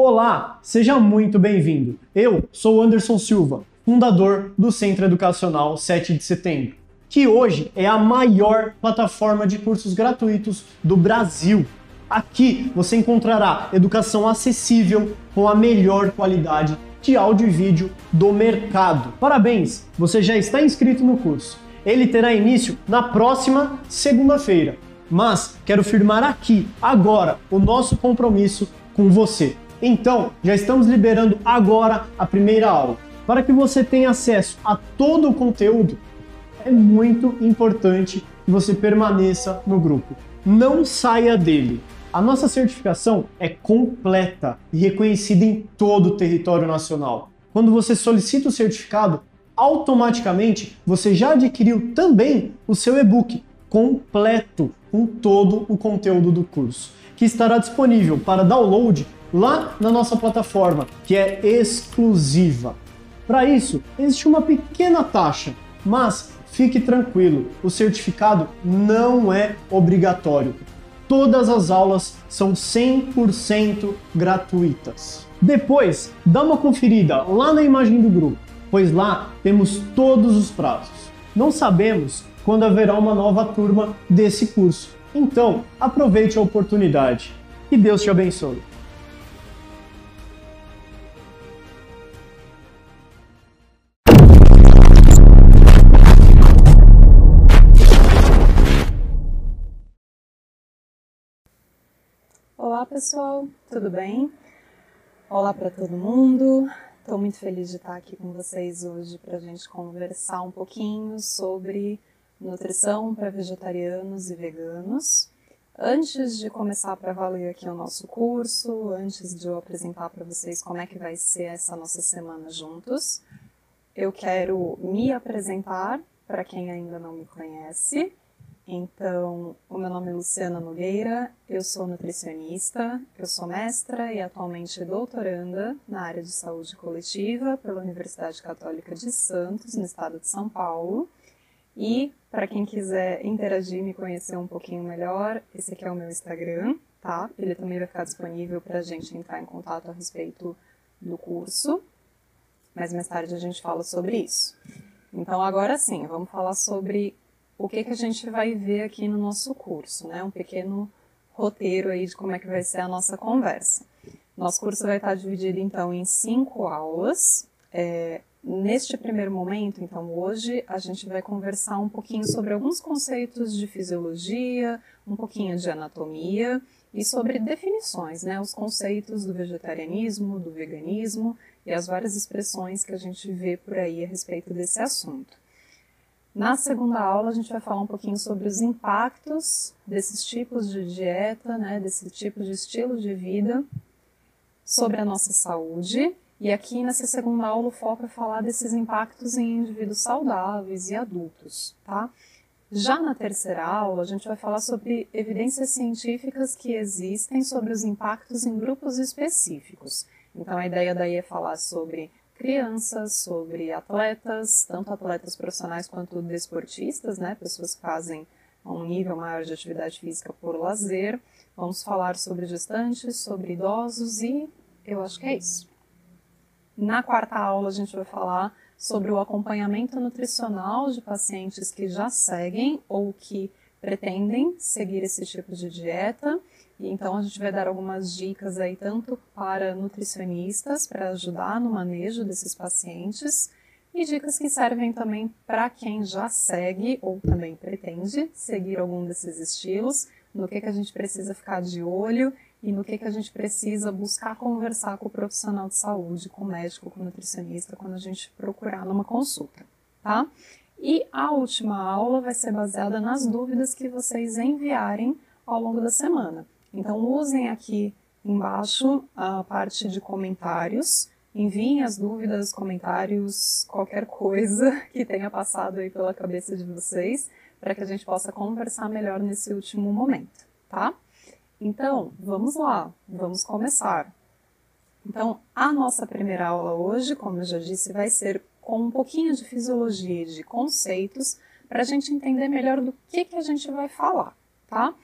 Olá, seja muito bem-vindo. Eu sou Anderson Silva, fundador do Centro Educacional 7 de Setembro, que hoje é a maior plataforma de cursos gratuitos do Brasil. Aqui você encontrará educação acessível com a melhor qualidade de áudio e vídeo do mercado. Parabéns, você já está inscrito no curso. Ele terá início na próxima segunda-feira. Mas quero firmar aqui, agora, o nosso compromisso com você. Então, já estamos liberando agora a primeira aula. Para que você tenha acesso a todo o conteúdo, é muito importante que você permaneça no grupo. Não saia dele. A nossa certificação é completa e reconhecida em todo o território nacional. Quando você solicita o certificado, automaticamente você já adquiriu também o seu e-book completo com todo o conteúdo do curso, que estará disponível para download lá na nossa plataforma, que é exclusiva. Para isso, existe uma pequena taxa, mas fique tranquilo, o certificado não é obrigatório. Todas as aulas são 100% gratuitas. Depois, dá uma conferida lá na imagem do grupo, pois lá temos todos os prazos. Não sabemos quando haverá uma nova turma desse curso. Então, aproveite a oportunidade. E Deus te abençoe. Pessoal, tudo bem? Olá para todo mundo. Estou muito feliz de estar aqui com vocês hoje para a gente conversar um pouquinho sobre nutrição para vegetarianos e veganos. Antes de começar para valer aqui o nosso curso, antes de eu apresentar para vocês como é que vai ser essa nossa semana juntos, eu quero me apresentar para quem ainda não me conhece. Então, o meu nome é Luciana Nogueira, eu sou nutricionista, eu sou mestra e atualmente doutoranda na área de saúde coletiva pela Universidade Católica de Santos, no estado de São Paulo. E para quem quiser interagir e me conhecer um pouquinho melhor, esse aqui é o meu Instagram, tá? Ele também vai ficar disponível para a gente entrar em contato a respeito do curso, mas mais tarde a gente fala sobre isso. Então, agora sim, vamos falar sobre o que, que a gente vai ver aqui no nosso curso, né? Um pequeno roteiro aí de como é que vai ser a nossa conversa. Nosso curso vai estar dividido então em cinco aulas. É, neste primeiro momento, então hoje, a gente vai conversar um pouquinho sobre alguns conceitos de fisiologia, um pouquinho de anatomia e sobre definições, né? Os conceitos do vegetarianismo, do veganismo e as várias expressões que a gente vê por aí a respeito desse assunto. Na segunda aula, a gente vai falar um pouquinho sobre os impactos desses tipos de dieta, né, desse tipo de estilo de vida sobre a nossa saúde. E aqui nessa segunda aula, o foco é falar desses impactos em indivíduos saudáveis e adultos, tá? Já na terceira aula, a gente vai falar sobre evidências científicas que existem sobre os impactos em grupos específicos. Então, a ideia daí é falar sobre crianças, sobre atletas, tanto atletas profissionais quanto desportistas, né, pessoas que fazem um nível maior de atividade física por lazer. Vamos falar sobre gestantes, sobre idosos e eu acho que é isso. Na quarta aula a gente vai falar sobre o acompanhamento nutricional de pacientes que já seguem ou que pretendem seguir esse tipo de dieta e então a gente vai dar algumas dicas aí tanto para nutricionistas para ajudar no manejo desses pacientes e dicas que servem também para quem já segue ou também pretende seguir algum desses estilos, no que, que a gente precisa ficar de olho e no que, que a gente precisa buscar conversar com o profissional de saúde, com o médico, com o nutricionista, quando a gente procurar numa consulta, tá? E a última aula vai ser baseada nas dúvidas que vocês enviarem ao longo da semana. Então, usem aqui embaixo a parte de comentários. Enviem as dúvidas, comentários, qualquer coisa que tenha passado aí pela cabeça de vocês, para que a gente possa conversar melhor nesse último momento, tá? Então, vamos lá, vamos começar. Então, a nossa primeira aula hoje, como eu já disse, vai ser com um pouquinho de fisiologia e de conceitos, para a gente entender melhor do que, que a gente vai falar, tá?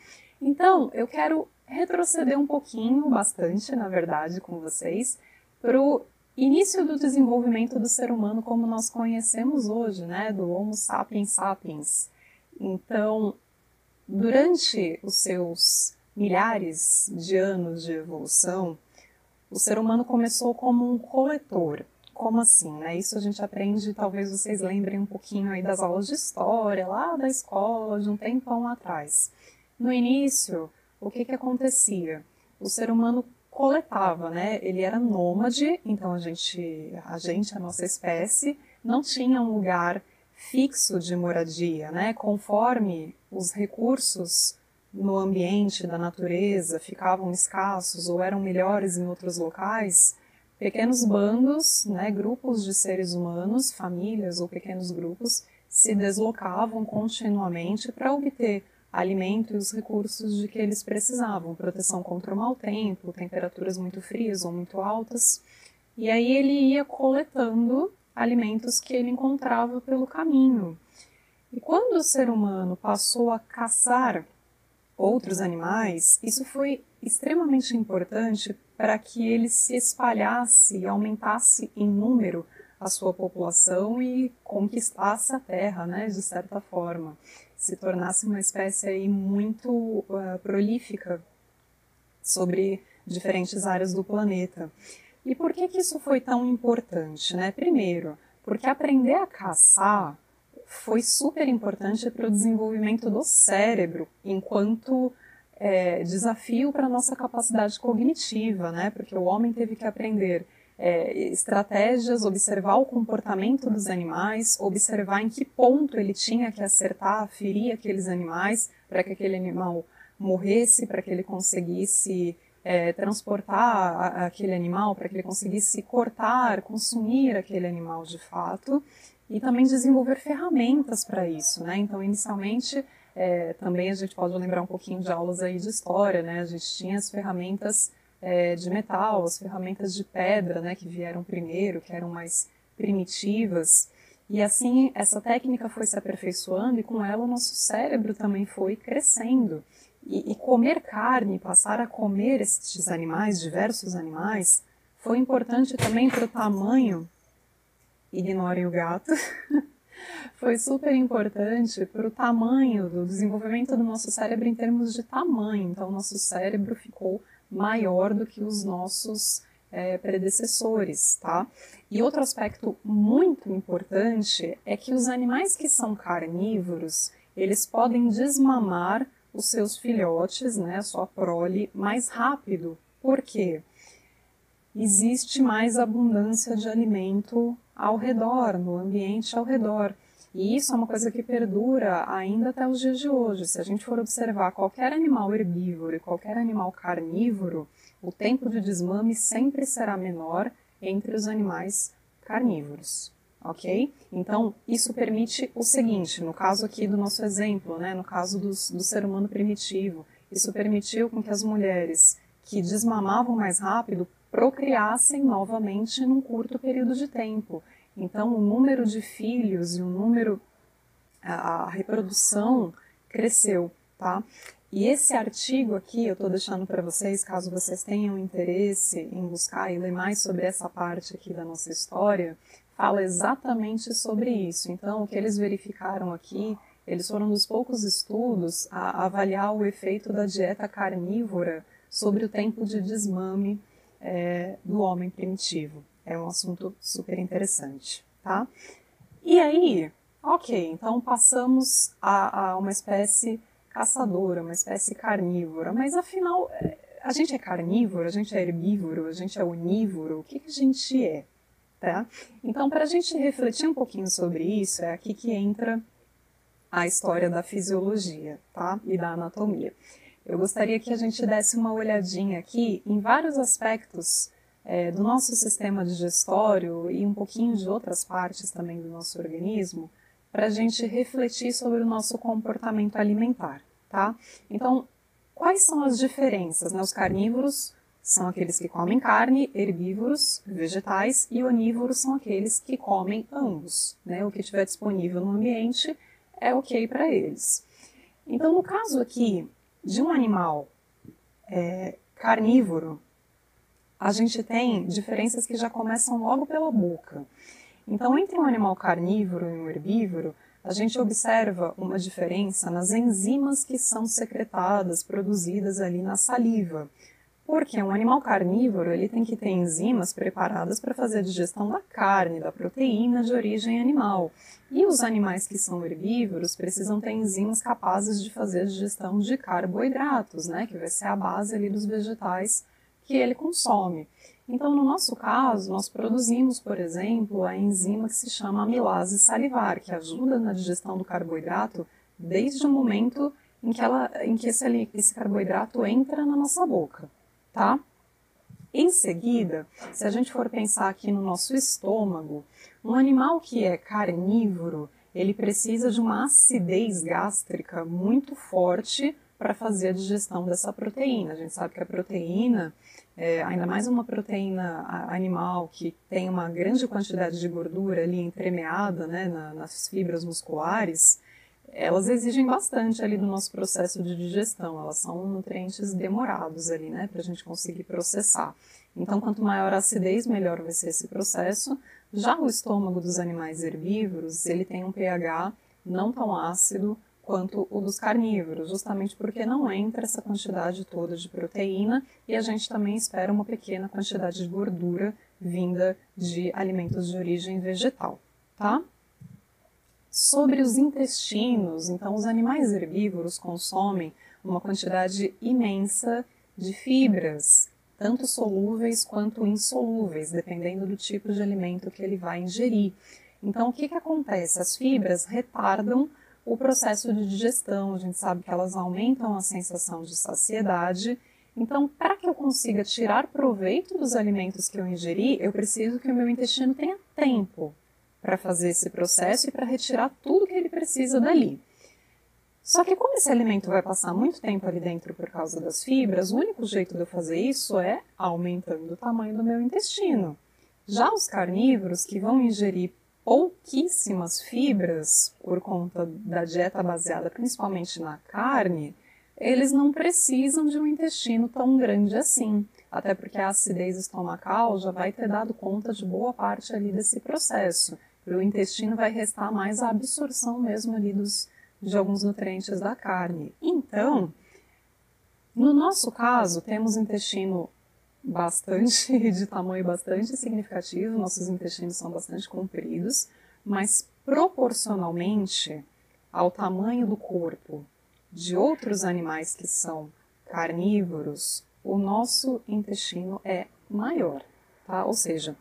Então, eu quero retroceder um pouquinho, bastante, na verdade, com vocês, para o início do desenvolvimento do ser humano como nós conhecemos hoje, né, do Homo sapiens sapiens. Então, durante os seus milhares de anos de evolução, o ser humano começou como um coletor. Como assim? Né? Isso a gente aprende, talvez vocês lembrem um pouquinho aí das aulas de história, lá da escola, de um tempão atrás. No início, o que, que acontecia? O ser humano coletava, né? Ele era nômade, então a gente, a gente, a nossa espécie, não tinha um lugar fixo de moradia, né? Conforme os recursos no ambiente da natureza ficavam escassos ou eram melhores em outros locais, pequenos bandos, né, grupos de seres humanos, famílias ou pequenos grupos, se deslocavam continuamente para obter alimento e os recursos de que eles precisavam, proteção contra o mau tempo, temperaturas muito frias ou muito altas. E aí ele ia coletando alimentos que ele encontrava pelo caminho. E quando o ser humano passou a caçar outros animais, isso foi extremamente importante para que ele se espalhasse e aumentasse em número a sua população e conquistasse a Terra, né, de certa forma, se tornasse uma espécie aí muito uh, prolífica sobre diferentes áreas do planeta. E por que que isso foi tão importante, né? Primeiro, porque aprender a caçar foi super importante para o desenvolvimento do cérebro, enquanto é, desafio para a nossa capacidade cognitiva, né? Porque o homem teve que aprender é, estratégias, observar o comportamento dos animais, observar em que ponto ele tinha que acertar, ferir aqueles animais para que aquele animal morresse, para que ele conseguisse é, transportar a, aquele animal, para que ele conseguisse cortar, consumir aquele animal de fato e também desenvolver ferramentas para isso, né? Então, inicialmente, é, também a gente pode lembrar um pouquinho de aulas aí de história, né? A gente tinha as ferramentas é, de metal, as ferramentas de pedra, né? Que vieram primeiro, que eram mais primitivas. E assim, essa técnica foi se aperfeiçoando e com ela o nosso cérebro também foi crescendo. E, e comer carne, passar a comer estes animais, diversos animais, foi importante também para o tamanho ignorem o gato, foi super importante para o tamanho do desenvolvimento do nosso cérebro em termos de tamanho. Então, o nosso cérebro ficou maior do que os nossos é, predecessores, tá? E outro aspecto muito importante é que os animais que são carnívoros, eles podem desmamar os seus filhotes, né, sua prole, mais rápido. Por quê? Existe mais abundância de alimento ao redor, no ambiente ao redor. E isso é uma coisa que perdura ainda até os dias de hoje. Se a gente for observar qualquer animal herbívoro e qualquer animal carnívoro, o tempo de desmame sempre será menor entre os animais carnívoros. Ok? Então, isso permite o seguinte: no caso aqui do nosso exemplo, né, no caso do, do ser humano primitivo, isso permitiu com que as mulheres que desmamavam mais rápido procriassem novamente num curto período de tempo. Então, o número de filhos e o número, a, reprodução cresceu, tá? E esse artigo aqui, eu estou deixando para vocês, caso vocês tenham interesse em buscar e ler mais sobre essa parte aqui da nossa história, fala exatamente sobre isso. Então, o que eles verificaram aqui, eles foram dos poucos estudos a avaliar o efeito da dieta carnívora sobre o tempo de desmame é, do homem primitivo. É um assunto super interessante, tá? E aí, ok, então passamos a, a uma espécie caçadora, uma espécie carnívora, mas afinal, é, a gente é carnívoro, a gente é herbívoro, a gente é onívoro, o que, que a gente é? Tá? Então, para a gente refletir um pouquinho sobre isso, é aqui que entra a história da fisiologia tá? e da anatomia. Eu gostaria que a gente desse uma olhadinha aqui em vários aspectos é, do nosso sistema digestório e um pouquinho de outras partes também do nosso organismo, para a gente refletir sobre o nosso comportamento alimentar, tá? Então, quais são as diferenças? Né? Os carnívoros são aqueles que comem carne, herbívoros, vegetais, e onívoros são aqueles que comem ambos. Né? O que estiver disponível no ambiente é ok para eles. Então, no caso aqui de um animal é, carnívoro, a gente tem diferenças que já começam logo pela boca. Então, entre um animal carnívoro e um herbívoro, a gente observa uma diferença nas enzimas que são secretadas, produzidas ali na saliva. Porque um animal carnívoro ele tem que ter enzimas preparadas para fazer a digestão da carne, da proteína de origem animal. E os animais que são herbívoros precisam ter enzimas capazes de fazer a digestão de carboidratos, né, que vai ser a base ali dos vegetais que ele consome. Então, no nosso caso, nós produzimos, por exemplo, a enzima que se chama amilase salivar, que ajuda na digestão do carboidrato desde o momento em que, ela, em que esse, esse carboidrato entra na nossa boca, tá? Em seguida, se a gente for pensar aqui no nosso estômago, um animal que é carnívoro, ele precisa de uma acidez gástrica muito forte para fazer a digestão dessa proteína. A gente sabe que a proteína é, ainda mais uma proteína animal que tem uma grande quantidade de gordura ali entremeada né, na, nas fibras musculares, elas exigem bastante ali do nosso processo de digestão. Elas são nutrientes demorados ali, né, para a gente conseguir processar. Então, quanto maior a acidez, melhor vai ser esse processo. Já o estômago dos animais herbívoros, ele tem um pH não tão ácido quanto o dos carnívoros, justamente porque não entra essa quantidade toda de proteína e a gente também espera uma pequena quantidade de gordura vinda de alimentos de origem vegetal, tá? Sobre os intestinos, então os animais herbívoros consomem uma quantidade imensa de fibras, tanto solúveis quanto insolúveis, dependendo do tipo de alimento que ele vai ingerir. Então, o que, que acontece? As fibras retardam o processo de digestão. A gente sabe que elas aumentam a sensação de saciedade. Então, para que eu consiga tirar proveito dos alimentos que eu ingeri, eu preciso que o meu intestino tenha tempo para fazer esse processo e para retirar tudo que ele precisa dali. Só que como esse alimento vai passar muito tempo ali dentro por causa das fibras, o único jeito de eu fazer isso é aumentando o tamanho do meu intestino. Já os carnívoros que vão ingerir pouquíssimas fibras por conta da dieta baseada principalmente na carne, eles não precisam de um intestino tão grande assim, até porque a acidez estomacal já vai ter dado conta de boa parte ali desse processo. Para o intestino vai restar mais a absorção mesmo ali dos, de alguns nutrientes da carne. Então, no nosso caso, temos intestino bastante de tamanho bastante significativo, nossos intestinos são bastante compridos, mas proporcionalmente ao tamanho do corpo de outros animais que são carnívoros, o nosso intestino é maior, tá? Ou seja,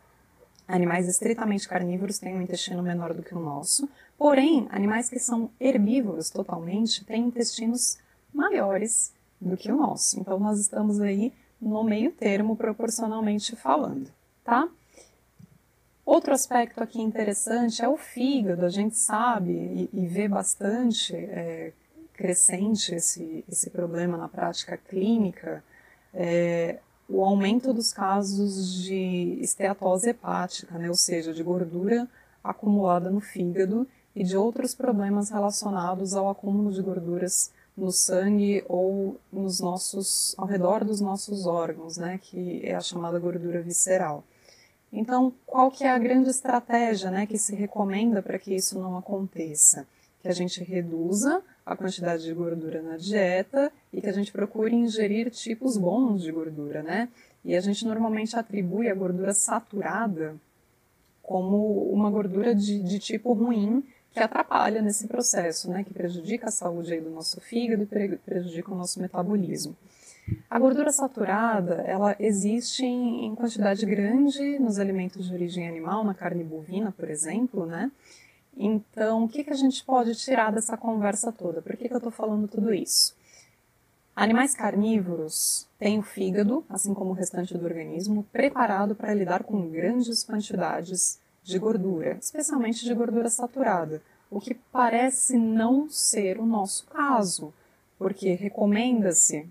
animais estritamente carnívoros têm um intestino menor do que o nosso, porém, animais que são herbívoros totalmente têm intestinos maiores do que o nosso. Então, nós estamos aí no meio termo proporcionalmente falando, tá? Outro aspecto aqui interessante é o fígado. A gente sabe e, e vê bastante é, crescente esse, esse problema na prática clínica, é, o aumento dos casos de esteatose hepática, né? ou seja, de gordura acumulada no fígado e de outros problemas relacionados ao acúmulo de gorduras no sangue ou nos nossos, ao redor dos nossos órgãos, né, que é a chamada gordura visceral. Então, qual que é a grande estratégia, né, que se recomenda para que isso não aconteça? Que a gente reduza a quantidade de gordura na dieta e que a gente procure ingerir tipos bons de gordura, né? E a gente normalmente atribui a gordura saturada como uma gordura de, de tipo ruim que atrapalha nesse processo, né, que prejudica a saúde do nosso fígado e prejudica o nosso metabolismo. A gordura saturada, ela existe em, em quantidade grande nos alimentos de origem animal, na carne bovina, por exemplo, né? Então, o que, que a gente pode tirar dessa conversa toda? Por que, que eu estou falando tudo isso? Animais carnívoros têm o fígado, assim como o restante do organismo, preparado para lidar com grandes quantidades de gordura, especialmente de gordura saturada, o que parece não ser o nosso caso, porque recomenda-se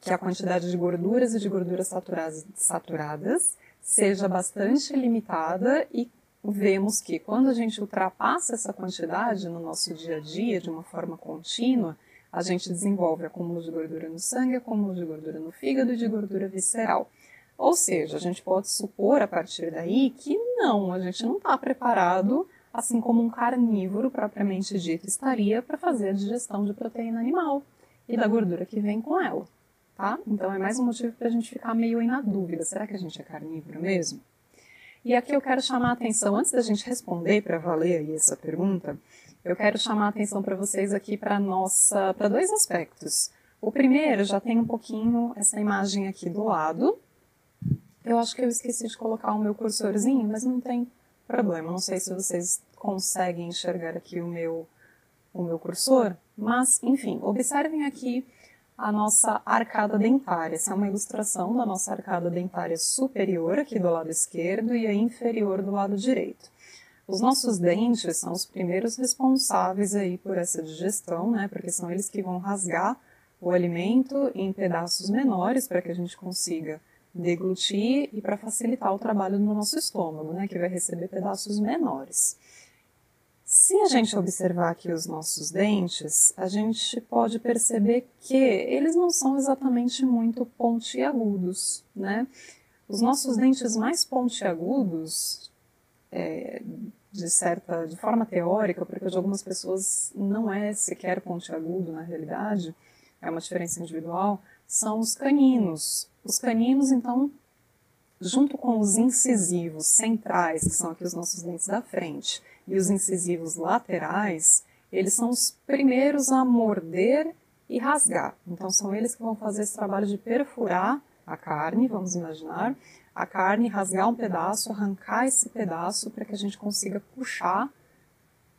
que a quantidade de gorduras e de gorduras saturadas, seja bastante limitada e vemos que quando a gente ultrapassa essa quantidade no nosso dia a dia de uma forma contínua, a gente desenvolve acúmulo de gordura no sangue, acúmulo de gordura no fígado e de gordura visceral. Ou seja, a gente pode supor a partir daí que não, a gente não está preparado, assim como um carnívoro propriamente dito estaria, para fazer a digestão de proteína animal e da gordura que vem com ela. Tá? Então é mais um motivo para a gente ficar meio aí na dúvida: será que a gente é carnívoro mesmo? E aqui eu quero chamar a atenção, antes da gente responder para valer aí essa pergunta, eu quero chamar a atenção para vocês aqui para nossa, para dois aspectos. O primeiro já tem um pouquinho essa imagem aqui do lado. Eu acho que eu esqueci de colocar o meu cursorzinho, mas não tem problema. Não sei se vocês conseguem enxergar aqui o meu o meu cursor, mas enfim, observem aqui a nossa arcada dentária. Essa é uma ilustração da nossa arcada dentária superior, aqui do lado esquerdo, e a inferior do lado direito. Os nossos dentes são os primeiros responsáveis aí por essa digestão, né? Porque são eles que vão rasgar o alimento em pedaços menores para que a gente consiga deglutir e para facilitar o trabalho no nosso estômago, né? Que vai receber pedaços menores. Se a gente observar aqui os nossos dentes, a gente pode perceber que eles não são exatamente muito pontiagudos, né? Os nossos dentes mais pontiagudos, é, de certa, de forma teórica, porque de algumas pessoas não é sequer pontiagudo na realidade, é uma diferença individual, são os caninos. Os caninos, então, junto com os incisivos centrais, que são aqui os nossos dentes da frente, e os incisivos laterais, eles são os primeiros a morder e rasgar. Então são eles que vão fazer esse trabalho de perfurar a carne, vamos imaginar, a carne, rasgar um pedaço, arrancar esse pedaço para que a gente consiga puxar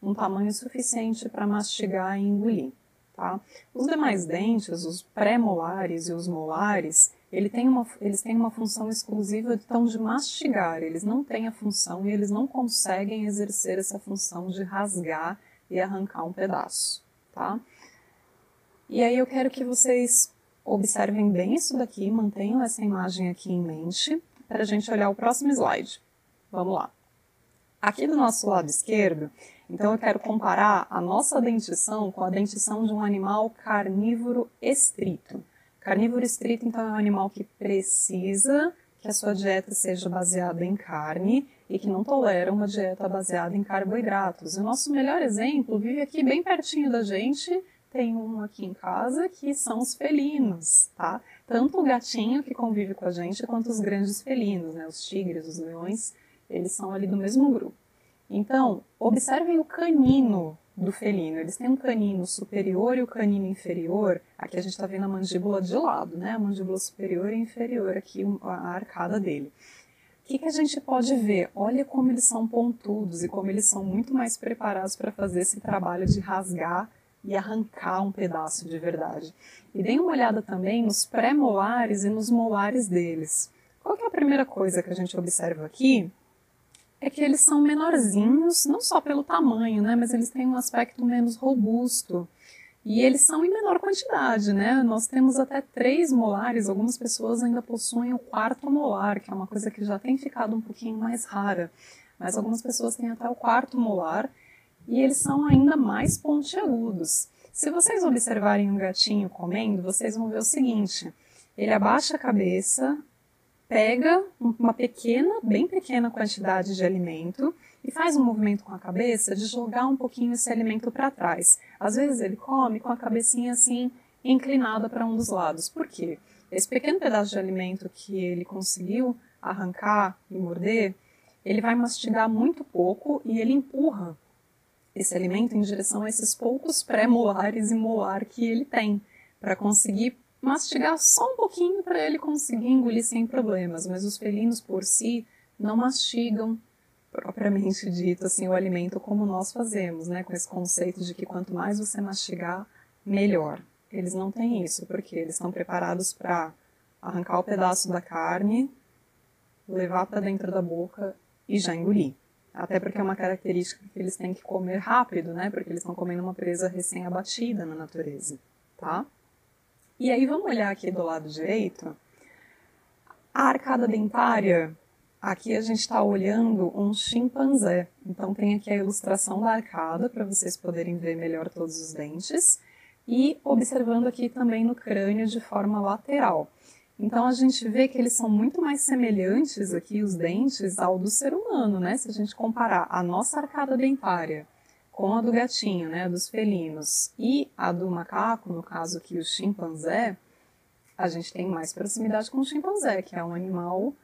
um tamanho suficiente para mastigar e engolir. Tá? Os demais dentes, os pré-molares e os molares, ele tem uma, eles têm uma função exclusiva então, de mastigar, eles não têm a função e eles não conseguem exercer essa função de rasgar e arrancar um pedaço, tá? E aí eu quero que vocês observem bem isso daqui, mantenham essa imagem aqui em mente, para a gente olhar o próximo slide. Vamos lá. Aqui do nosso lado esquerdo, então eu quero comparar a nossa dentição com a dentição de um animal carnívoro estrito. Carnívoro estrito, então, é um animal que precisa que a sua dieta seja baseada em carne e que não tolera uma dieta baseada em carboidratos. O nosso melhor exemplo vive aqui bem pertinho da gente, tem um aqui em casa que são os felinos, tá? Tanto o gatinho que convive com a gente quanto os grandes felinos, né? Os tigres, os leões, eles são ali do mesmo grupo. Então, observem o canino do felino. Eles têm um canino superior e o canino inferior. Aqui a gente está vendo a mandíbula de lado, né? A mandíbula superior e inferior, aqui a arcada dele. O que, que a gente pode ver? Olha como eles são pontudos e como eles são muito mais preparados para fazer esse trabalho de rasgar e arrancar um pedaço de verdade. E deem uma olhada também nos pré-molares e nos molares deles. Qual é a primeira coisa que a gente observa aqui? É que eles são menorzinhos, não só pelo tamanho, né, mas eles têm um aspecto menos robusto. E eles são em menor quantidade, né? Nós temos até três molares, algumas pessoas ainda possuem o quarto molar, que é uma coisa que já tem ficado um pouquinho mais rara. Mas algumas pessoas têm até o quarto molar e eles são ainda mais pontiagudos. Se vocês observarem um gatinho comendo, vocês vão ver o seguinte: ele abaixa a cabeça, pega uma pequena, bem pequena quantidade de alimento e faz um movimento com a cabeça de jogar um pouquinho esse alimento para trás. Às vezes ele come com a cabecinha assim inclinada para um dos lados. Por quê? Esse pequeno pedaço de alimento que ele conseguiu arrancar e morder, ele vai mastigar muito pouco e ele empurra esse alimento em direção a esses poucos pré-molares e molar que ele tem, para conseguir mastigar só um pouquinho para ele conseguir engolir sem problemas, mas os felinos por si não mastigam propriamente dito assim o alimento como nós fazemos, né, com esse conceito de que quanto mais você mastigar, melhor. Eles não têm isso, porque eles estão preparados para arrancar o pedaço da carne, levar para dentro da boca e já engolir. Até porque é uma característica que eles têm que comer rápido, né? Porque eles estão comendo uma presa recém-abatida na natureza, tá? E aí vamos olhar aqui do lado direito. A arcada dentária, aqui a gente está olhando um chimpanzé. Então tem aqui a ilustração da arcada para vocês poderem ver melhor todos os dentes. e observando aqui também no crânio de forma lateral. Então a gente vê que eles são muito mais semelhantes aqui, os dentes, ao do ser humano, né? Se a gente comparar a nossa arcada dentária com a do gatinho, né, dos felinos, e a do macaco, no caso aqui o chimpanzé, a gente tem mais proximidade com o chimpanzé, que é um animal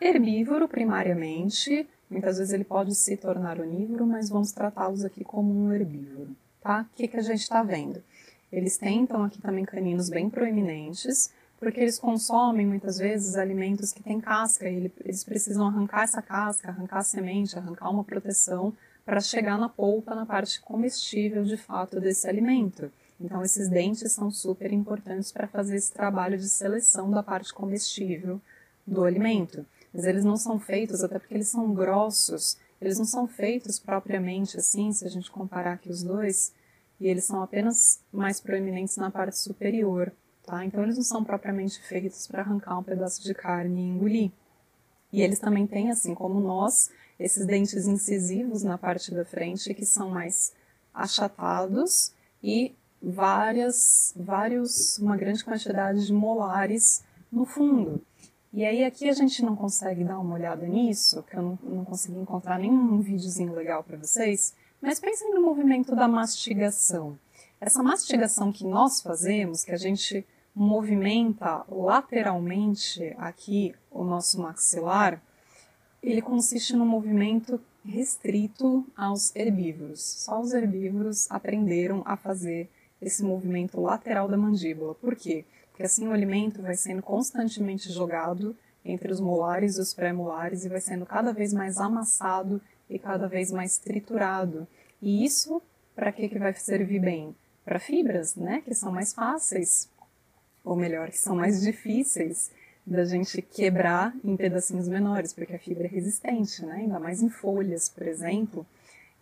herbívoro primariamente, muitas vezes ele pode se tornar onívoro, mas vamos tratá-los aqui como um herbívoro, tá? O que, que a gente está vendo? Eles têm, então, aqui também caninos bem proeminentes, porque eles consomem muitas vezes alimentos que têm casca e eles precisam arrancar essa casca, arrancar a semente, arrancar uma proteção para chegar na polpa, na parte comestível de fato desse alimento. Então, esses dentes são super importantes para fazer esse trabalho de seleção da parte comestível do alimento. Mas eles não são feitos, até porque eles são grossos, eles não são feitos propriamente assim, se a gente comparar aqui os dois, e eles são apenas mais proeminentes na parte superior. Tá? Então eles não são propriamente feitos para arrancar um pedaço de carne e engolir. E eles também têm, assim como nós, esses dentes incisivos na parte da frente que são mais achatados e várias, vários, uma grande quantidade de molares no fundo. E aí aqui a gente não consegue dar uma olhada nisso, que eu não, não consegui encontrar nenhum videozinho legal para vocês, mas pensem no movimento da mastigação. Essa mastigação que nós fazemos, que a gente movimenta lateralmente aqui o nosso maxilar, ele consiste num movimento restrito aos herbívoros. Só os herbívoros aprenderam a fazer esse movimento lateral da mandíbula. Por quê? Porque assim o alimento vai sendo constantemente jogado entre os molares e os pré-molares e vai sendo cada vez mais amassado e cada vez mais triturado. E isso para que, que vai servir bem? para fibras, né, que são mais fáceis, ou melhor, que são mais difíceis da gente quebrar em pedacinhos menores, porque a fibra é resistente, né? ainda mais em folhas, por exemplo.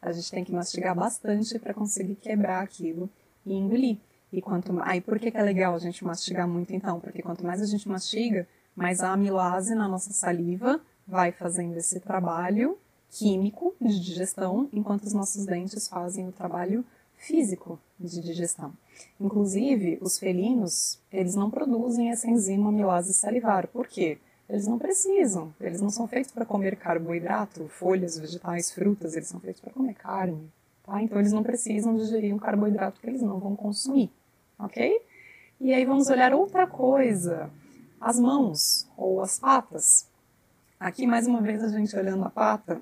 A gente tem que mastigar bastante para conseguir quebrar aquilo e engolir. E quanto aí por que, que é legal a gente mastigar muito então? Porque quanto mais a gente mastiga, mais a amilase na nossa saliva vai fazendo esse trabalho químico de digestão, enquanto os nossos dentes fazem o trabalho físico de digestão. Inclusive, os felinos, eles não produzem essa enzima amilase salivar. Por quê? Eles não precisam. Eles não são feitos para comer carboidrato, folhas, vegetais, frutas. Eles são feitos para comer carne. Tá? Então, eles não precisam digerir um carboidrato que eles não vão consumir. Ok? E aí vamos olhar outra coisa. As mãos ou as patas. Aqui, mais uma vez, a gente olhando a pata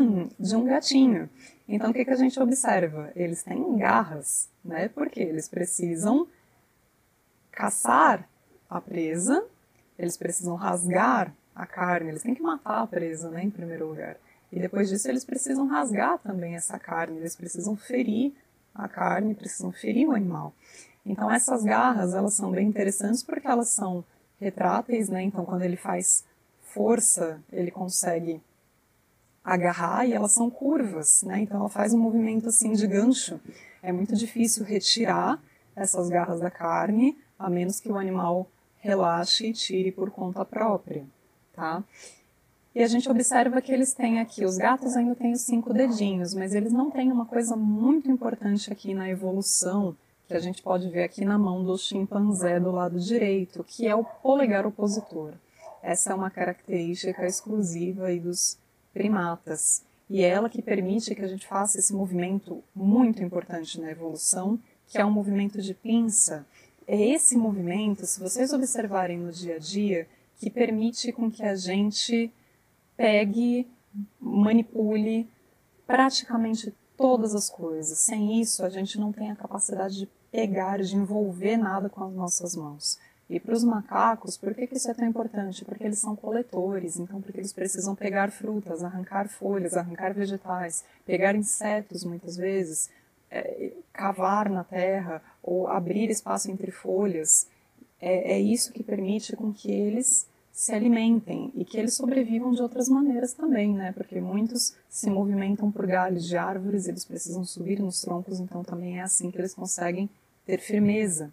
de um gatinho. Então, o que, que a gente observa? Eles têm garras, né? Porque eles precisam caçar a presa, eles precisam rasgar a carne, eles têm que matar a presa, né, em primeiro lugar. E depois disso, eles precisam rasgar também essa carne, eles precisam ferir a carne, precisam ferir o animal. Então, essas garras, elas são bem interessantes porque elas são retráteis, né? Então, quando ele faz força, ele consegue agarrar e elas são curvas, né? Então ela faz um movimento assim de gancho. É muito difícil retirar essas garras da carne, a menos que o animal relaxe e tire por conta própria, tá? E a gente observa que eles têm aqui, os gatos ainda têm os cinco dedinhos, mas eles não têm uma coisa muito importante aqui na evolução, que a gente pode ver aqui na mão do chimpanzé do lado direito, que é o polegar opositor. Essa é uma característica exclusiva dos primatas. E é ela que permite que a gente faça esse movimento muito importante na evolução, que é um movimento de pinça. É esse movimento, se vocês observarem no dia a dia, que permite com que a gente pegue, manipule praticamente todas as coisas. Sem isso, a gente não tem a capacidade de pegar, de envolver nada com as nossas mãos. E para os macacos, por que, que isso é tão importante? Porque eles são coletores, então porque eles precisam pegar frutas, arrancar folhas, arrancar vegetais, pegar insetos muitas vezes, é, cavar na terra ou abrir espaço entre folhas. É, é isso que permite com que eles se alimentem e que eles sobrevivam de outras maneiras também, né? Porque muitos se movimentam por galhos de árvores, eles precisam subir nos troncos, então também é assim que eles conseguem ter firmeza.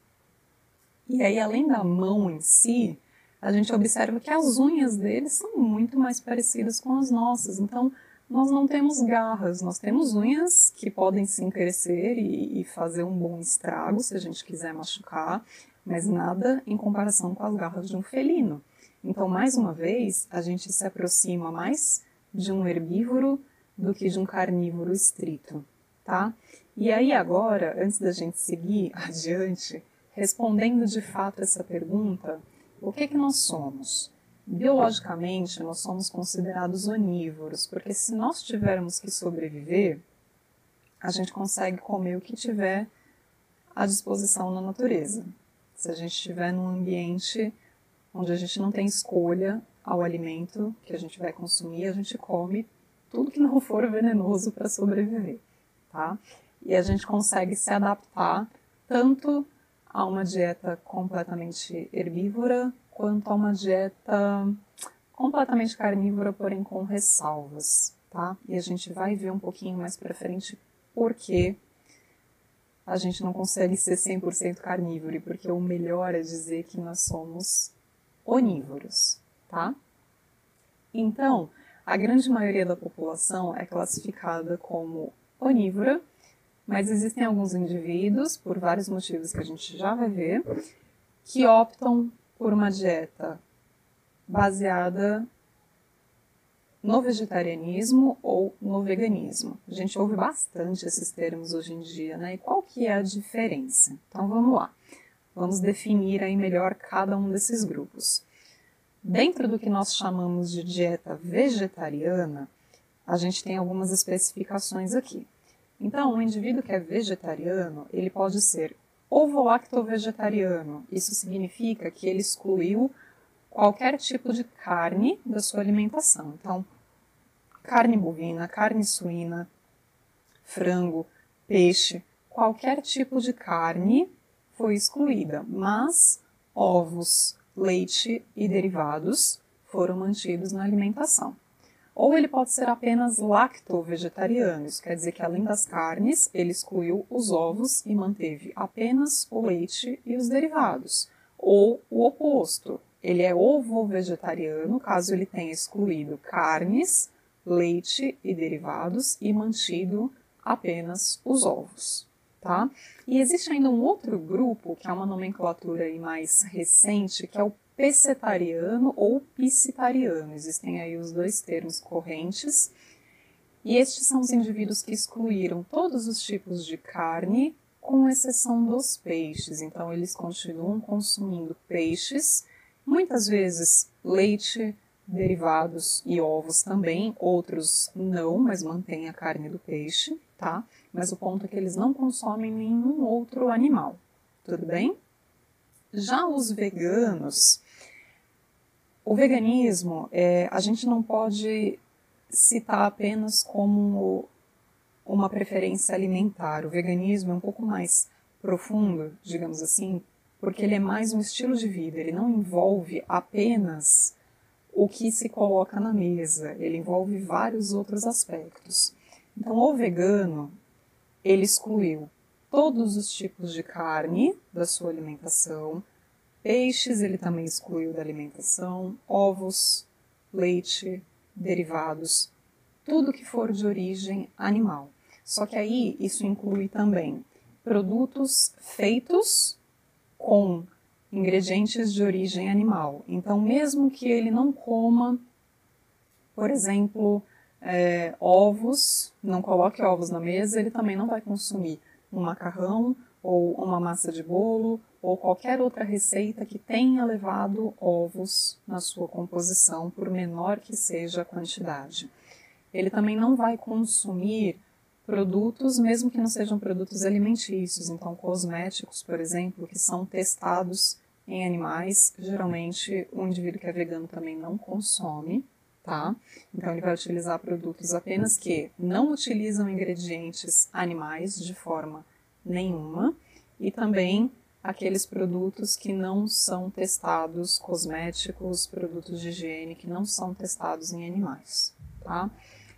E aí, além da mão em si, a gente observa que as unhas deles são muito mais parecidas com as nossas. Então, nós não temos garras, nós temos unhas que podem sim crescer e, e fazer um bom estrago se a gente quiser machucar, mas nada em comparação com as garras de um felino. Então, mais uma vez, a gente se aproxima mais de um herbívoro do que de um carnívoro estrito, tá? E aí agora, antes da gente seguir adiante, respondendo de fato essa pergunta, o que que nós somos? Biologicamente, nós somos considerados onívoros, porque se nós tivermos que sobreviver, a gente consegue comer o que tiver à disposição na natureza. Se a gente estiver num ambiente onde a gente não tem escolha ao alimento que a gente vai consumir, a gente come tudo que não for venenoso para sobreviver, tá? E a gente consegue se adaptar tanto a uma dieta completamente herbívora quanto a uma dieta completamente carnívora, porém com ressalvas, tá? E a gente vai ver um pouquinho mais para frente por que a gente não consegue ser 100% carnívoro e porque o melhor é dizer que nós somos onívoros, tá? Então, a grande maioria da população é classificada como onívora, mas existem alguns indivíduos, por vários motivos que a gente já vai ver, que optam por uma dieta baseada no vegetarianismo ou no veganismo. A gente ouve bastante esses termos hoje em dia, né? E qual que é a diferença? Então vamos lá. Vamos definir aí melhor cada um desses grupos. Dentro do que nós chamamos de dieta vegetariana, a gente tem algumas especificações aqui. Então, um indivíduo que é vegetariano, ele pode ser ovo-lacto-vegetariano. Isso significa que ele excluiu qualquer tipo de carne da sua alimentação. Então, carne bovina, carne suína, frango, peixe, qualquer tipo de carne foi excluída, mas ovos, leite e derivados foram mantidos na alimentação. Ou ele pode ser apenas lacto-vegetariano, isso quer dizer que além das carnes, ele excluiu os ovos e manteve apenas o leite e os derivados. Ou o oposto, ele é ovo-vegetariano, caso ele tenha excluído carnes, leite e derivados e mantido apenas os ovos. Tá? E existe ainda um outro grupo, que é uma nomenclatura mais recente, que é o pescetariano ou piscitariano. Existem aí os dois termos correntes. E estes são os indivíduos que excluíram todos os tipos de carne, com exceção dos peixes. Então, eles continuam consumindo peixes, muitas vezes leite, derivados e ovos também, outros não, mas mantêm a carne do peixe, tá? Mas o ponto é que eles não consomem nenhum outro animal, tudo bem? Já os veganos, o veganismo, é, a gente não pode citar apenas como uma preferência alimentar. O veganismo é um pouco mais profundo, digamos assim, porque ele é mais um estilo de vida, ele não envolve apenas o que se coloca na mesa, ele envolve vários outros aspectos. Então, o vegano, ele excluiu todos os tipos de carne da sua alimentação, Peixes ele também excluiu da alimentação, ovos, leite, derivados, tudo que for de origem animal. Só que aí isso inclui também produtos feitos com ingredientes de origem animal. Então, mesmo que ele não coma, por exemplo, é, ovos, não coloque ovos na mesa, ele também não vai consumir um macarrão ou uma massa de bolo ou qualquer outra receita que tenha levado ovos na sua composição, por menor que seja a quantidade. Ele também não vai consumir produtos, mesmo que não sejam produtos alimentícios, então cosméticos, por exemplo, que são testados em animais, geralmente o indivíduo que é vegano também não consome, tá? Então ele vai utilizar produtos apenas que não utilizam ingredientes animais de forma nenhuma e também aqueles produtos que não são testados, cosméticos, produtos de higiene que não são testados em animais, tá?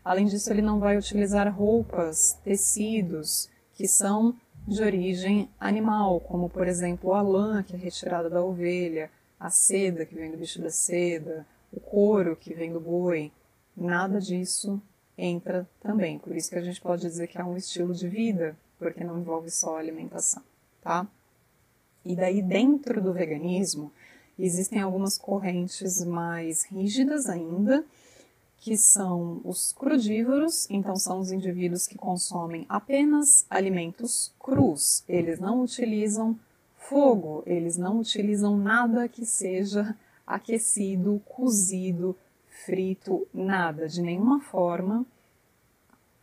Além disso, ele não vai utilizar roupas, tecidos que são de origem animal, como por exemplo a lã que é retirada da ovelha, a seda que vem do bicho da seda, o couro que vem do boi. Nada disso entra também. Por isso que a gente pode dizer que é um estilo de vida, porque não envolve só alimentação, tá? E daí dentro do veganismo existem algumas correntes mais rígidas ainda, que são os crudívoros, então são os indivíduos que consomem apenas alimentos crus. Eles não utilizam fogo, eles não utilizam nada que seja aquecido, cozido, frito, nada, de nenhuma forma,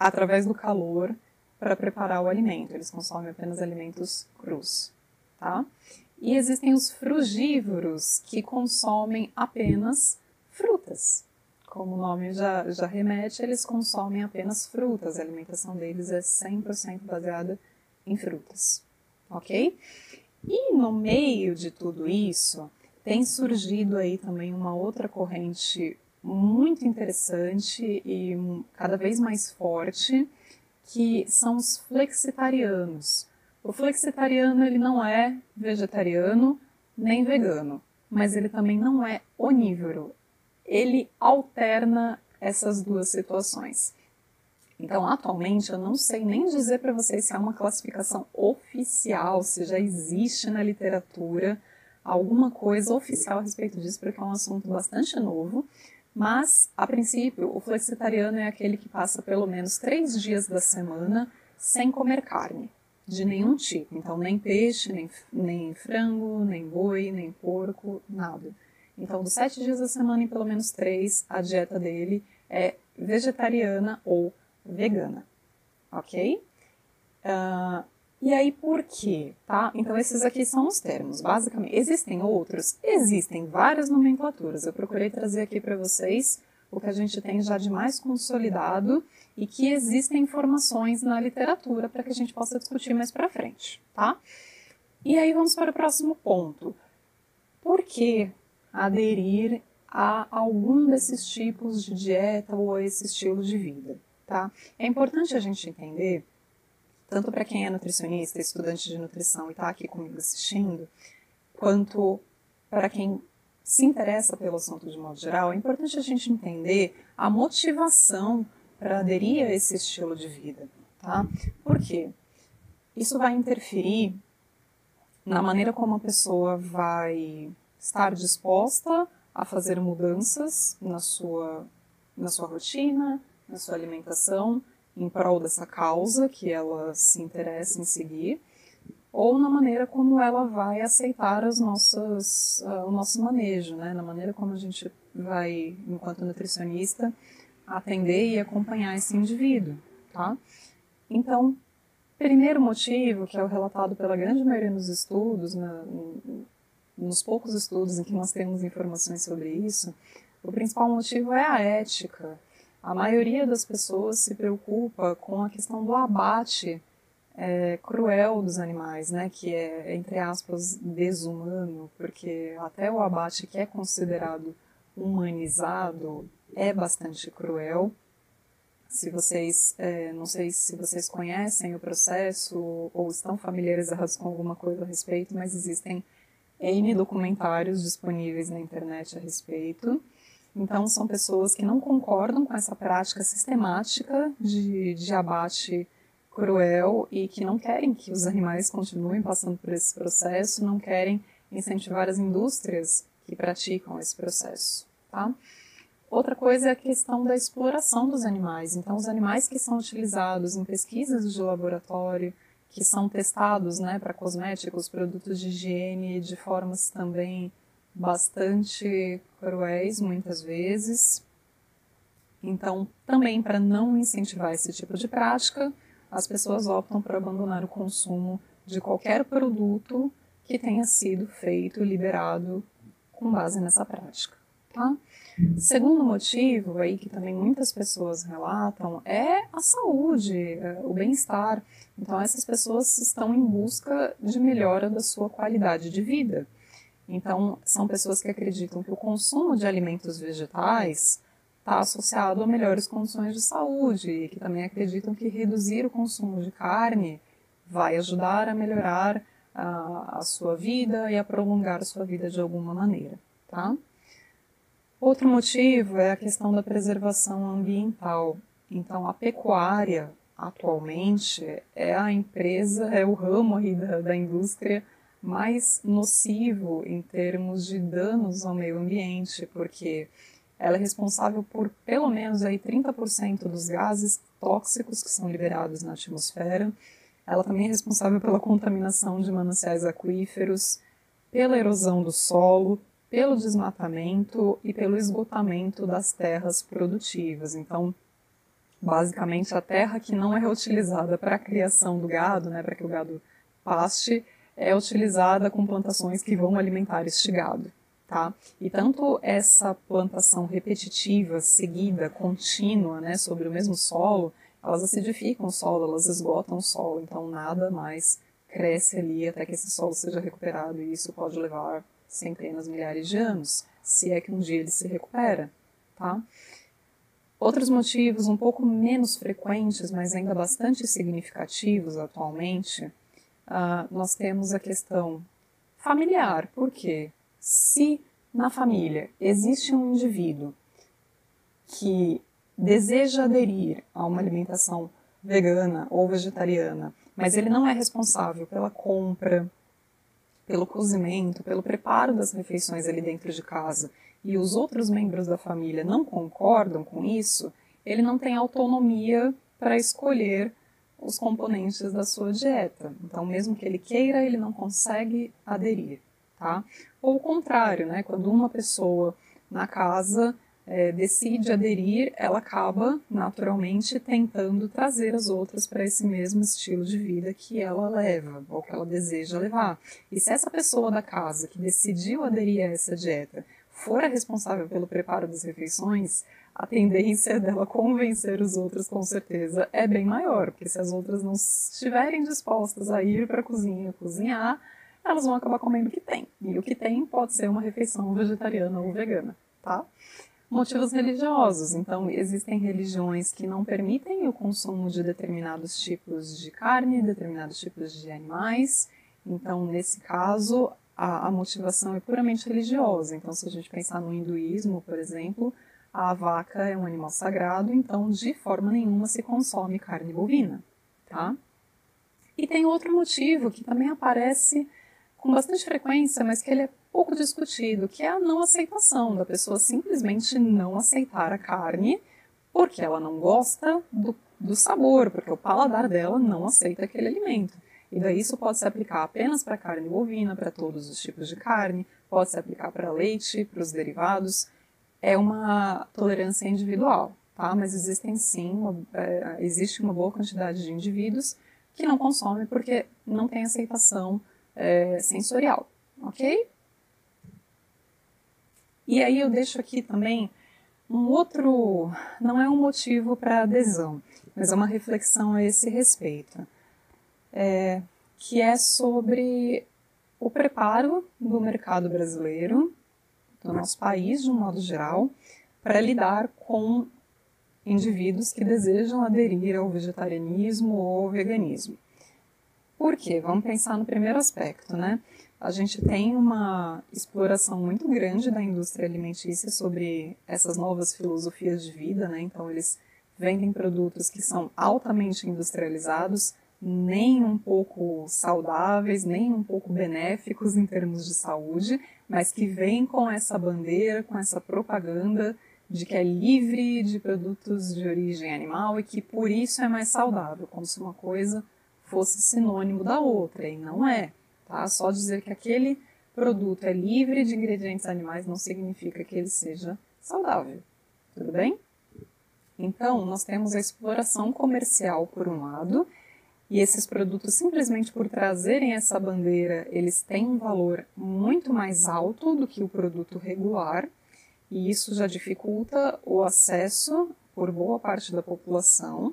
através do calor, para preparar o alimento. Eles consomem apenas alimentos crus, tá? E existem os frugívoros, que consomem apenas frutas. Como o nome já, já remete, eles consomem apenas frutas. A alimentação deles é 100% baseada em frutas, ok? E no meio de tudo isso, tem surgido aí também uma outra corrente muito interessante e cada vez mais forte, que são os flexitarianos. O flexitariano ele não é vegetariano nem vegano, mas ele também não é onívoro. Ele alterna essas duas situações. Então, atualmente, eu não sei nem dizer para vocês se há uma classificação oficial, se já existe na literatura alguma coisa oficial a respeito disso, porque é um assunto bastante novo. Mas, a princípio, o flexitariano é aquele que passa pelo menos três dias da semana sem comer carne, de nenhum tipo. Então, nem peixe, nem, nem frango, nem boi, nem porco, nada. Então, dos sete dias da semana, em pelo menos três, a dieta dele é vegetariana ou vegana. Ok? Uh, e aí, por quê? Tá? Então, esses aqui são os termos, basicamente. Existem outros? Existem várias nomenclaturas. Eu procurei trazer aqui para vocês o que a gente tem já de mais consolidado e que existem informações na literatura para que a gente possa discutir mais para frente, tá? E aí vamos para o próximo ponto. Por que aderir a algum desses tipos de dieta ou a esse estilo de vida, tá? É importante a gente entender tanto para quem é nutricionista, estudante de nutrição e está aqui comigo assistindo, quanto para quem se interessa pelo assunto de modo geral, é importante a gente entender a motivação para aderir a esse estilo de vida, tá? Por quê? Isso vai interferir na maneira como a pessoa vai estar disposta a fazer mudanças na sua, na sua rotina, na sua alimentação, em prol dessa causa que ela se interessa em seguir, ou na maneira como ela vai aceitar as nossas, uh, o nosso manejo, né? na maneira como a gente vai, enquanto nutricionista, atender e acompanhar esse indivíduo. Tá? Então, primeiro motivo, que é o relatado pela grande maioria dos estudos, na, nos poucos estudos em que nós temos informações sobre isso, o principal motivo é a ética a maioria das pessoas se preocupa com a questão do abate é, cruel dos animais, né, que é, entre aspas, desumano, porque até o abate que é considerado humanizado é bastante cruel. Se vocês, é, não sei se vocês conhecem o processo ou estão familiarizados com alguma coisa a respeito, mas existem N documentários disponíveis na internet a respeito. Então, são pessoas que não concordam com essa prática sistemática de, de abate cruel e que não querem que os animais continuem passando por esse processo, não querem incentivar as indústrias que praticam esse processo. Tá? Outra coisa é a questão da exploração dos animais. Então, os animais que são utilizados em pesquisas de laboratório, que são testados né, para cosméticos, produtos de higiene, de formas também bastante cruéis muitas vezes. Então, também para não incentivar esse tipo de prática, as pessoas optam por abandonar o consumo de qualquer produto que tenha sido feito e liberado com base nessa prática. Tá? Segundo motivo, aí que também muitas pessoas relatam, é a saúde, é o bem-estar. Então, essas pessoas estão em busca de melhora da sua qualidade de vida. Então, são pessoas que acreditam que o consumo de alimentos vegetais está associado a melhores condições de saúde e que também acreditam que reduzir o consumo de carne vai ajudar a melhorar a, a sua vida e a prolongar a sua vida de alguma maneira, tá? Outro motivo é a questão da preservação ambiental. Então, a pecuária, atualmente, é a empresa, é o ramo aí da, da indústria mais nocivo em termos de danos ao meio ambiente, porque ela é responsável por pelo menos aí 30% dos gases tóxicos que são liberados na atmosfera. Ela também é responsável pela contaminação de mananciais aquíferos, pela erosão do solo, pelo desmatamento e pelo esgotamento das terras produtivas. Então, basicamente, a terra que não é reutilizada para a criação do gado, né, para que o gado paste, é utilizada com plantações que vão alimentar este gado. Tá? E tanto essa plantação repetitiva, seguida, contínua, né, sobre o mesmo solo, elas acidificam o solo, elas esgotam o solo, então nada mais cresce ali até que esse solo seja recuperado e isso pode levar centenas, milhares de anos, se é que um dia ele se recupera, tá? Outros motivos um pouco menos frequentes, mas ainda bastante significativos atualmente, uh, nós temos a questão familiar. Por quê? Se na família existe um indivíduo que deseja aderir a uma alimentação vegana ou vegetariana, mas ele não é responsável pela compra, pelo cozimento, pelo preparo das refeições ali dentro de casa, e os outros membros da família não concordam com isso, ele não tem autonomia para escolher os componentes da sua dieta. Então, mesmo que ele queira, ele não consegue aderir, tá? Ou o contrário, né? Quando uma pessoa na casa é, decide aderir, ela acaba naturalmente tentando trazer as outras para esse mesmo estilo de vida que ela leva ou que ela deseja levar. E se essa pessoa da casa que decidiu aderir a essa dieta for a responsável pelo preparo das refeições, a tendência dela convencer os outros com certeza é bem maior, porque se as outras não estiverem dispostas a ir para a cozinha cozinhar, elas vão acabar comendo o que tem. E o que tem pode ser uma refeição vegetariana ou vegana, tá? Motivos religiosos. Então, existem religiões que não permitem o consumo de determinados tipos de carne, determinados tipos de animais. Então, nesse caso, a, a motivação é puramente religiosa. Então, se a gente pensar no hinduísmo, por exemplo, a vaca é um animal sagrado, então de forma nenhuma se consome carne bovina, tá? E tem outro motivo que também aparece com bastante frequência, mas que ele é pouco discutido, que é a não aceitação da pessoa simplesmente não aceitar a carne porque ela não gosta do, do sabor, porque o paladar dela não aceita aquele alimento. E daí isso pode se aplicar apenas para carne bovina, para todos os tipos de carne, pode se aplicar para leite, para os derivados é uma tolerância individual, tá? Mas existem sim, uma, é, existe uma boa quantidade de indivíduos que não consomem porque não tem aceitação é, sensorial, ok? E aí eu deixo aqui também um outro, não é um motivo para adesão, mas é uma reflexão a esse respeito, é, que é sobre o preparo do mercado brasileiro do nosso país, de um modo geral, para lidar com indivíduos que desejam aderir ao vegetarianismo ou ao veganismo. Por quê? Vamos pensar no primeiro aspecto, né? A gente tem uma exploração muito grande da indústria alimentícia sobre essas novas filosofias de vida, né? Então, eles vendem produtos que são altamente industrializados, nem um pouco saudáveis, nem um pouco benéficos em termos de saúde, mas que vem com essa bandeira, com essa propaganda de que é livre de produtos de origem animal e que por isso é mais saudável, como se uma coisa fosse sinônimo da outra, e não é. Tá? Só dizer que aquele produto é livre de ingredientes animais não significa que ele seja saudável. Tudo bem? Então, nós temos a exploração comercial por um lado e esses produtos, simplesmente por trazerem essa bandeira, eles têm um valor muito mais alto do que o produto regular, e isso já dificulta o acesso por boa parte da população,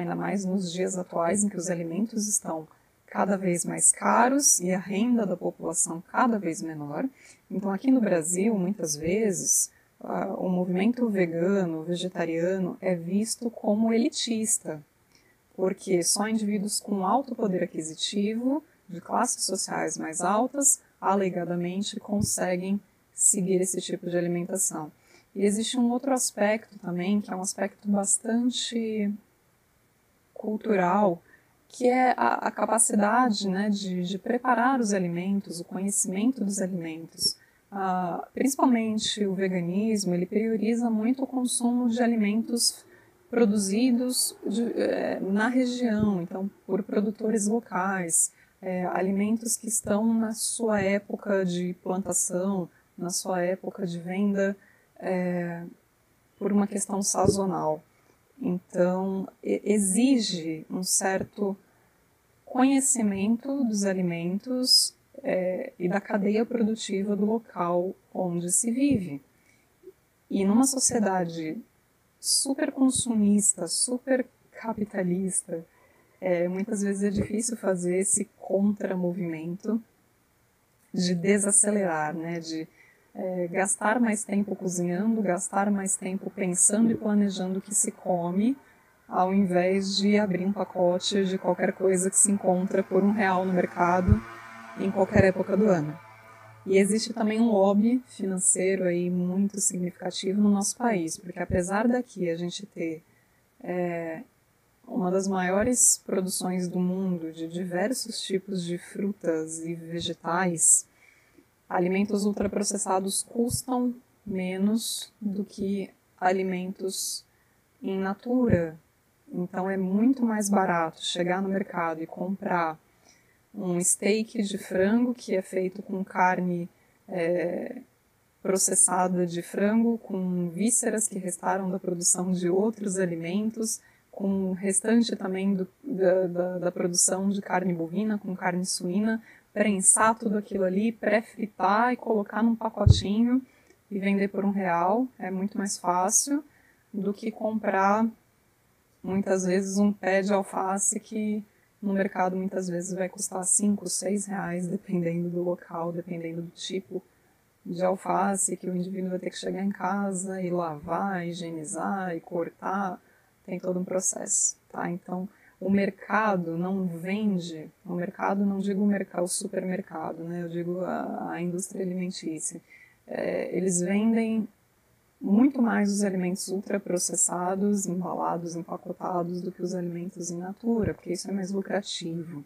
ainda mais nos dias atuais em que os alimentos estão cada vez mais caros e a renda da população cada vez menor. Então, aqui no Brasil, muitas vezes, uh, o movimento vegano, vegetariano é visto como elitista, porque só indivíduos com alto poder aquisitivo, de classes sociais mais altas, alegadamente conseguem seguir esse tipo de alimentação. E existe um outro aspecto também, que é um aspecto bastante cultural, que é a, a capacidade né, de, de, preparar os alimentos, o conhecimento dos alimentos. Ah, principalmente o veganismo, ele prioriza muito o consumo de alimentos produzidos de, é, na região, então por produtores locais, é, alimentos que estão na sua época de plantação, na sua época de venda, é, por uma questão sazonal. Então, exige um certo conhecimento dos alimentos é, e da cadeia produtiva do local onde se vive. E numa sociedade super consumista, super capitalista, é, muitas vezes é difícil fazer esse contramovimento de desacelerar, né? de é, gastar mais tempo cozinhando, gastar mais tempo pensando e planejando o que se come, ao invés de abrir um pacote de qualquer coisa que se encontra por um real no mercado em qualquer época do ano. E existe também um lobby financeiro aí muito significativo no nosso país, porque apesar daqui a gente ter é, uma das maiores produções do mundo de diversos tipos de frutas e vegetais, alimentos ultraprocessados custam menos do que alimentos in natura. Então é muito mais barato chegar no mercado e comprar um steak de frango que é feito com carne é, processada de frango, com vísceras que restaram da produção de outros alimentos, com o restante também do, da, da, da, produção de carne bovina, com carne suína, prensar tudo aquilo ali, pré-fritar e colocar num pacotinho e vender por um real. É muito mais fácil do que comprar muitas vezes um pé de alface que no mercado muitas vezes vai custar 5, 6 reais, dependendo do local, dependendo do tipo de alface que o indivíduo vai ter que chegar em casa e lavar, higienizar e cortar, tem todo um processo, tá? Então, o mercado não vende, o mercado não digo o mercado, o supermercado, né? Eu digo a, a indústria alimentícia. É, eles vendem muito mais os alimentos ultraprocessados, embalados, empacotados, do que os alimentos in natura, porque isso é mais lucrativo,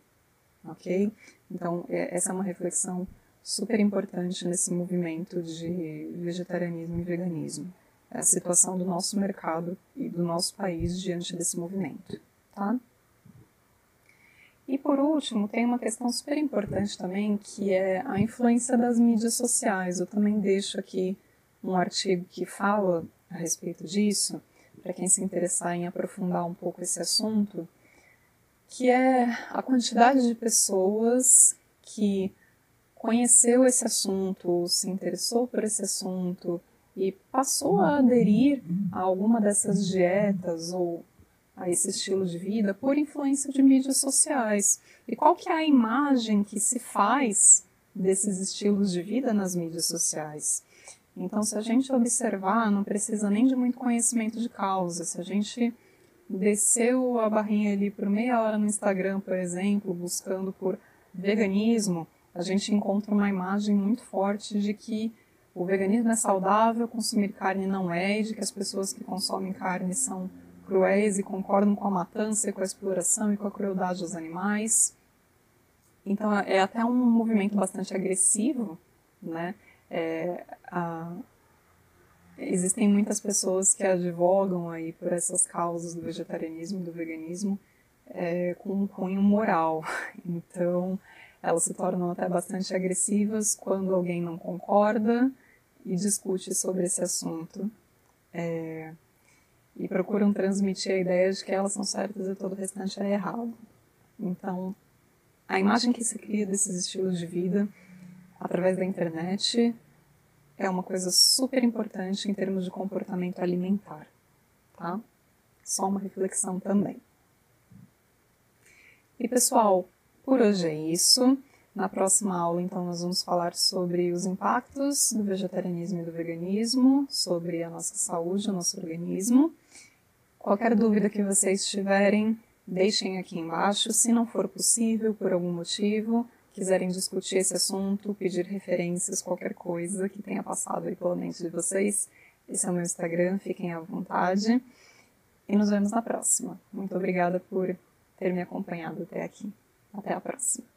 ok? Então, é, essa é uma reflexão super importante nesse movimento de vegetarianismo e veganismo. É a situação do nosso mercado e do nosso país diante desse movimento, tá? E por último, tem uma questão super importante também, que é a influência das mídias sociais. Eu também deixo aqui um artigo que fala a respeito disso, para quem se interessar em aprofundar um pouco esse assunto, que é a quantidade de pessoas que conheceu esse assunto, se interessou por esse assunto e passou a aderir a alguma dessas dietas ou a esse estilo de vida por influência de mídias sociais. E qual que é a imagem que se faz desses estilos de vida nas mídias sociais? Então, se a gente observar, não precisa nem de muito conhecimento de causa. Se a gente desceu a barrinha ali por meia hora no Instagram, por exemplo, buscando por veganismo, a gente encontra uma imagem muito forte de que o veganismo é saudável, consumir carne não é, e de que as pessoas que consomem carne são cruéis e concordam com a matança com a exploração e com a crueldade dos animais. Então é até um movimento bastante agressivo, né? É, a, existem muitas pessoas que advogam aí por essas causas do vegetarianismo e do veganismo é, com um cunho moral. Então, elas se tornam até bastante agressivas quando alguém não concorda e discute sobre esse assunto. É, e procuram transmitir a ideia de que elas são certas e todo o restante é errado. Então, a imagem que se cria desses estilos de vida através da internet é uma coisa super importante em termos de comportamento alimentar, tá? Só uma reflexão também. E pessoal, por hoje é isso. Na próxima aula, então, nós vamos falar sobre os impactos do vegetarianismo e do veganismo, sobre a nossa saúde, o nosso organismo. Qualquer dúvida que vocês tiverem, deixem aqui embaixo. Se não for possível, por algum motivo, quiserem discutir esse assunto, pedir referências, qualquer coisa que tenha passado aí pela mente de vocês, Esse é o meu Instagram, fiquem à vontade. E nos vemos na próxima. Muito obrigada por ter me acompanhado até aqui. Até a próxima.